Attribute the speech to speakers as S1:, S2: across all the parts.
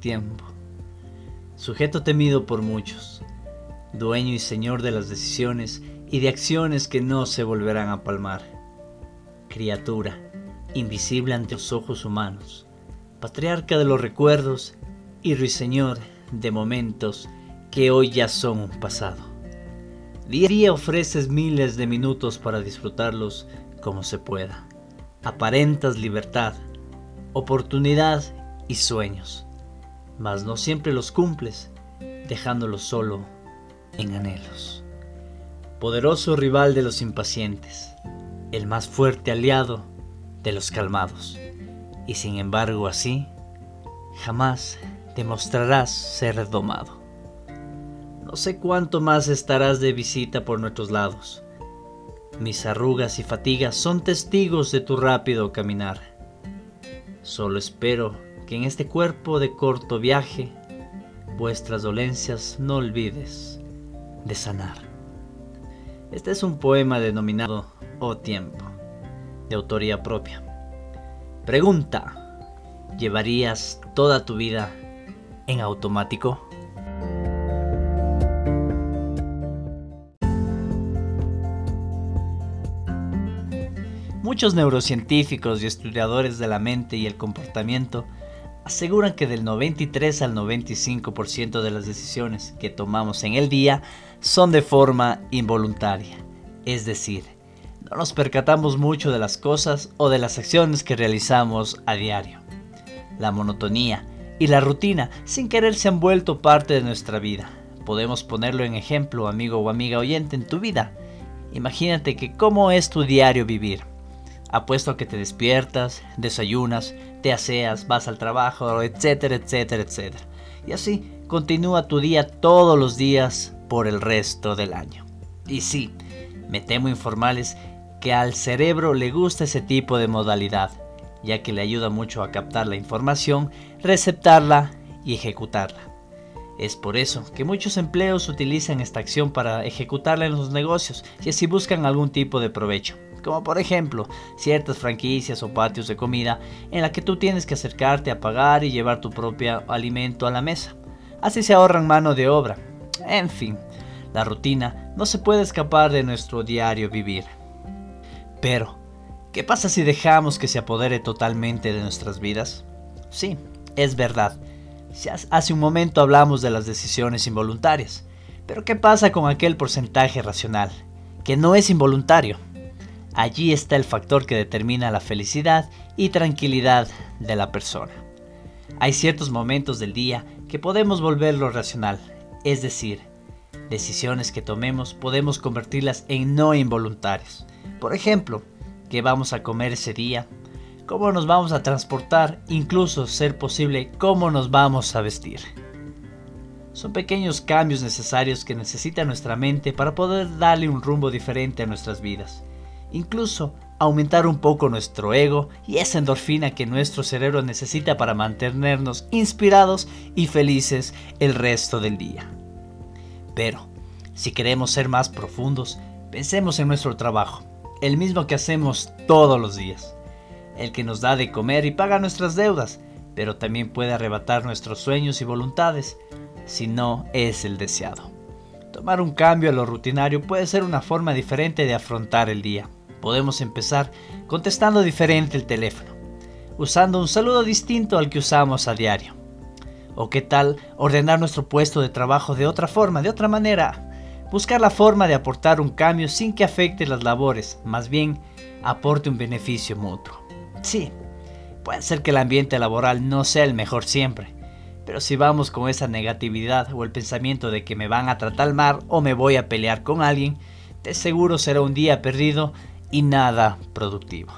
S1: tiempo. Sujeto temido por muchos, dueño y señor de las decisiones y de acciones que no se volverán a palmar. Criatura, invisible ante los ojos humanos, patriarca de los recuerdos y ruiseñor de momentos que hoy ya son un pasado. Día a día ofreces miles de minutos para disfrutarlos como se pueda. Aparentas libertad, oportunidad y sueños, mas no siempre los cumples, dejándolos solo en anhelos. Poderoso rival de los impacientes, el más fuerte aliado de los calmados, y sin embargo así, jamás demostrarás ser domado. No sé cuánto más estarás de visita por nuestros lados. Mis arrugas y fatigas son testigos de tu rápido caminar. Solo espero que en este cuerpo de corto viaje vuestras dolencias no olvides de sanar. Este es un poema denominado O Tiempo, de autoría propia. Pregunta, ¿llevarías toda tu vida en automático? Muchos neurocientíficos y estudiadores de la mente y el comportamiento aseguran que del 93 al 95% de las decisiones que tomamos en el día son de forma involuntaria, es decir, no nos percatamos mucho de las cosas o de las acciones que realizamos a diario. La monotonía y la rutina sin querer se han vuelto parte de nuestra vida. Podemos ponerlo en ejemplo, amigo o amiga oyente, en tu vida. Imagínate que cómo es tu diario vivir. Apuesto a que te despiertas, desayunas, te aseas, vas al trabajo, etcétera, etcétera, etcétera. Y así continúa tu día todos los días por el resto del año. Y sí, me temo informales que al cerebro le gusta ese tipo de modalidad, ya que le ayuda mucho a captar la información, receptarla y ejecutarla. Es por eso que muchos empleos utilizan esta acción para ejecutarla en los negocios y así buscan algún tipo de provecho, como por ejemplo ciertas franquicias o patios de comida en la que tú tienes que acercarte a pagar y llevar tu propio alimento a la mesa. Así se ahorran mano de obra. En fin, la rutina no se puede escapar de nuestro diario vivir. Pero, ¿qué pasa si dejamos que se apodere totalmente de nuestras vidas? Sí, es verdad. Hace un momento hablamos de las decisiones involuntarias. Pero ¿qué pasa con aquel porcentaje racional, que no es involuntario? Allí está el factor que determina la felicidad y tranquilidad de la persona. Hay ciertos momentos del día que podemos volverlo racional, es decir, decisiones que tomemos podemos convertirlas en no involuntarias. Por ejemplo, qué vamos a comer ese día, cómo nos vamos a transportar, incluso ser posible cómo nos vamos a vestir. Son pequeños cambios necesarios que necesita nuestra mente para poder darle un rumbo diferente a nuestras vidas. Incluso aumentar un poco nuestro ego y esa endorfina que nuestro cerebro necesita para mantenernos inspirados y felices el resto del día. Pero, si queremos ser más profundos, pensemos en nuestro trabajo el mismo que hacemos todos los días, el que nos da de comer y paga nuestras deudas, pero también puede arrebatar nuestros sueños y voluntades, si no es el deseado. Tomar un cambio a lo rutinario puede ser una forma diferente de afrontar el día. Podemos empezar contestando diferente el teléfono, usando un saludo distinto al que usamos a diario. ¿O qué tal ordenar nuestro puesto de trabajo de otra forma, de otra manera, buscar la forma de aportar un cambio sin que afecte las labores, más bien aporte un beneficio mutuo. Sí, puede ser que el ambiente laboral no sea el mejor siempre, pero si vamos con esa negatividad o el pensamiento de que me van a tratar mal o me voy a pelear con alguien, de seguro será un día perdido y nada productivo.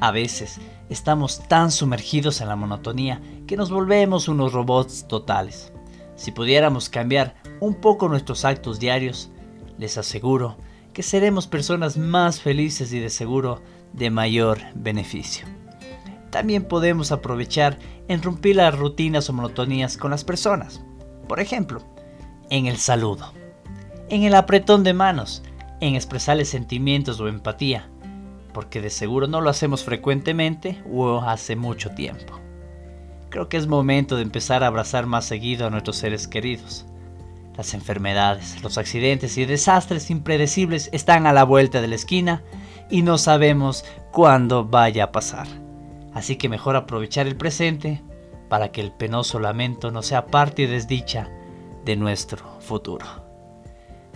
S1: A veces estamos tan sumergidos en la monotonía que nos volvemos unos robots totales. Si pudiéramos cambiar un poco nuestros actos diarios, les aseguro que seremos personas más felices y de seguro de mayor beneficio. También podemos aprovechar en romper las rutinas o monotonías con las personas. Por ejemplo, en el saludo, en el apretón de manos, en expresarles sentimientos o empatía, porque de seguro no lo hacemos frecuentemente o hace mucho tiempo. creo que es momento de empezar a abrazar más seguido a nuestros seres queridos. Las enfermedades, los accidentes y desastres impredecibles están a la vuelta de la esquina y no sabemos cuándo vaya a pasar. Así que mejor aprovechar el presente para que el penoso lamento no sea parte y desdicha de nuestro futuro.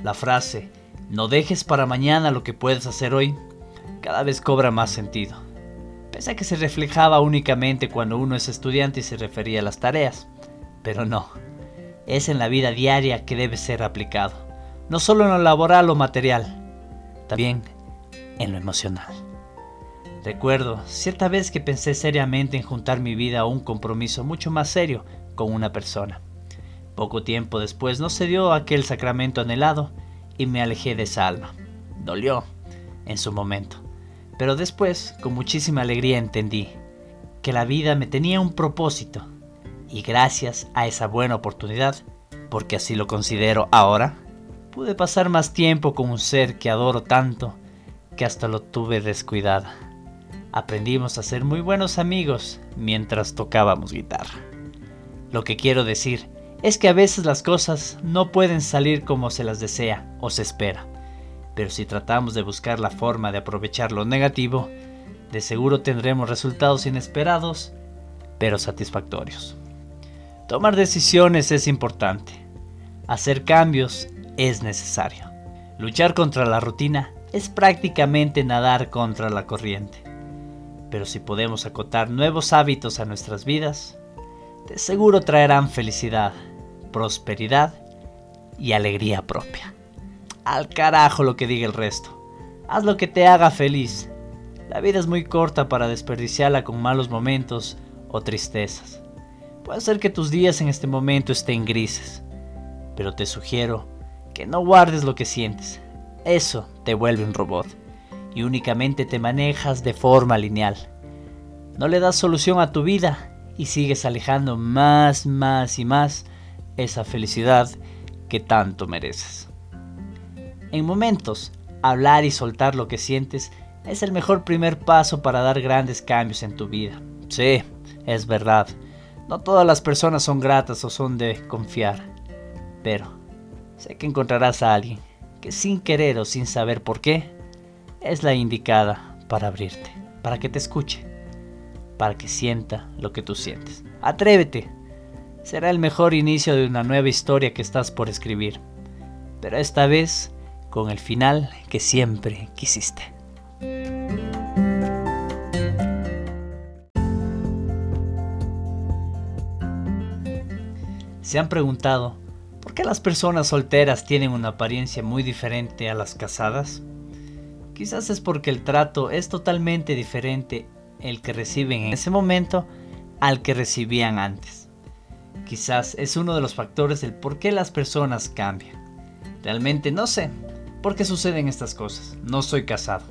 S1: La frase, no dejes para mañana lo que puedes hacer hoy, cada vez cobra más sentido. Pese a que se reflejaba únicamente cuando uno es estudiante y se refería a las tareas. Pero no, es en la vida diaria que debe ser aplicado, no solo en lo laboral o material, también en lo emocional. Recuerdo cierta vez que pensé seriamente en juntar mi vida a un compromiso mucho más serio con una persona. Poco tiempo después no se dio aquel sacramento anhelado y me alejé de esa alma. Dolió en su momento, pero después con muchísima alegría entendí que la vida me tenía un propósito y gracias a esa buena oportunidad, porque así lo considero ahora, pude pasar más tiempo con un ser que adoro tanto que hasta lo tuve descuidada. Aprendimos a ser muy buenos amigos mientras tocábamos guitarra. Lo que quiero decir es que a veces las cosas no pueden salir como se las desea o se espera, pero si tratamos de buscar la forma de aprovechar lo negativo, de seguro tendremos resultados inesperados, pero satisfactorios. Tomar decisiones es importante, hacer cambios es necesario. Luchar contra la rutina es prácticamente nadar contra la corriente. Pero si podemos acotar nuevos hábitos a nuestras vidas, de seguro traerán felicidad, prosperidad y alegría propia. Al carajo lo que diga el resto. Haz lo que te haga feliz. La vida es muy corta para desperdiciarla con malos momentos o tristezas. Puede ser que tus días en este momento estén grises, pero te sugiero que no guardes lo que sientes. Eso te vuelve un robot y únicamente te manejas de forma lineal. No le das solución a tu vida y sigues alejando más, más y más esa felicidad que tanto mereces. En momentos, hablar y soltar lo que sientes es el mejor primer paso para dar grandes cambios en tu vida. Sí, es verdad. No todas las personas son gratas o son de confiar. Pero sé que encontrarás a alguien que sin querer o sin saber por qué, es la indicada para abrirte, para que te escuche, para que sienta lo que tú sientes. Atrévete, será el mejor inicio de una nueva historia que estás por escribir, pero esta vez con el final que siempre quisiste. ¿Se han preguntado por qué las personas solteras tienen una apariencia muy diferente a las casadas? Quizás es porque el trato es totalmente diferente el que reciben en ese momento al que recibían antes. Quizás es uno de los factores del por qué las personas cambian. Realmente no sé por qué suceden estas cosas. No soy casado,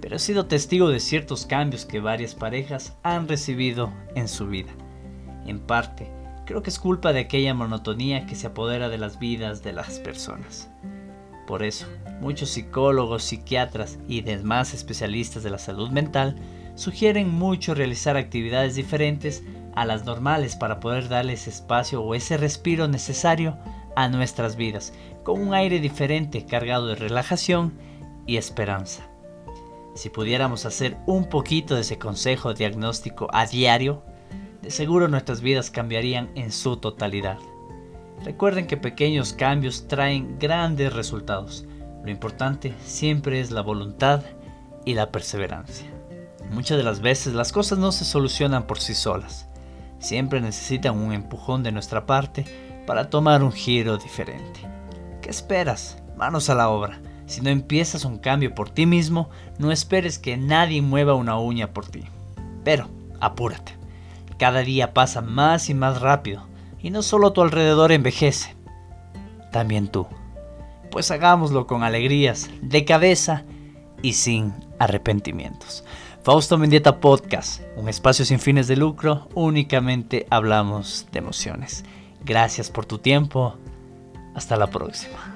S1: pero he sido testigo de ciertos cambios que varias parejas han recibido en su vida. En parte, creo que es culpa de aquella monotonía que se apodera de las vidas de las personas. Por eso, muchos psicólogos, psiquiatras y demás especialistas de la salud mental sugieren mucho realizar actividades diferentes a las normales para poder darles espacio o ese respiro necesario a nuestras vidas, con un aire diferente cargado de relajación y esperanza. Si pudiéramos hacer un poquito de ese consejo diagnóstico a diario, de seguro nuestras vidas cambiarían en su totalidad. Recuerden que pequeños cambios traen grandes resultados. Lo importante siempre es la voluntad y la perseverancia. Muchas de las veces las cosas no se solucionan por sí solas. Siempre necesitan un empujón de nuestra parte para tomar un giro diferente. ¿Qué esperas? Manos a la obra. Si no empiezas un cambio por ti mismo, no esperes que nadie mueva una uña por ti. Pero, apúrate. Cada día pasa más y más rápido, y no solo tu alrededor envejece, también tú. Pues hagámoslo con alegrías, de cabeza y sin arrepentimientos. Fausto Mendieta Podcast, un espacio sin fines de lucro, únicamente hablamos de emociones. Gracias por tu tiempo. Hasta la próxima.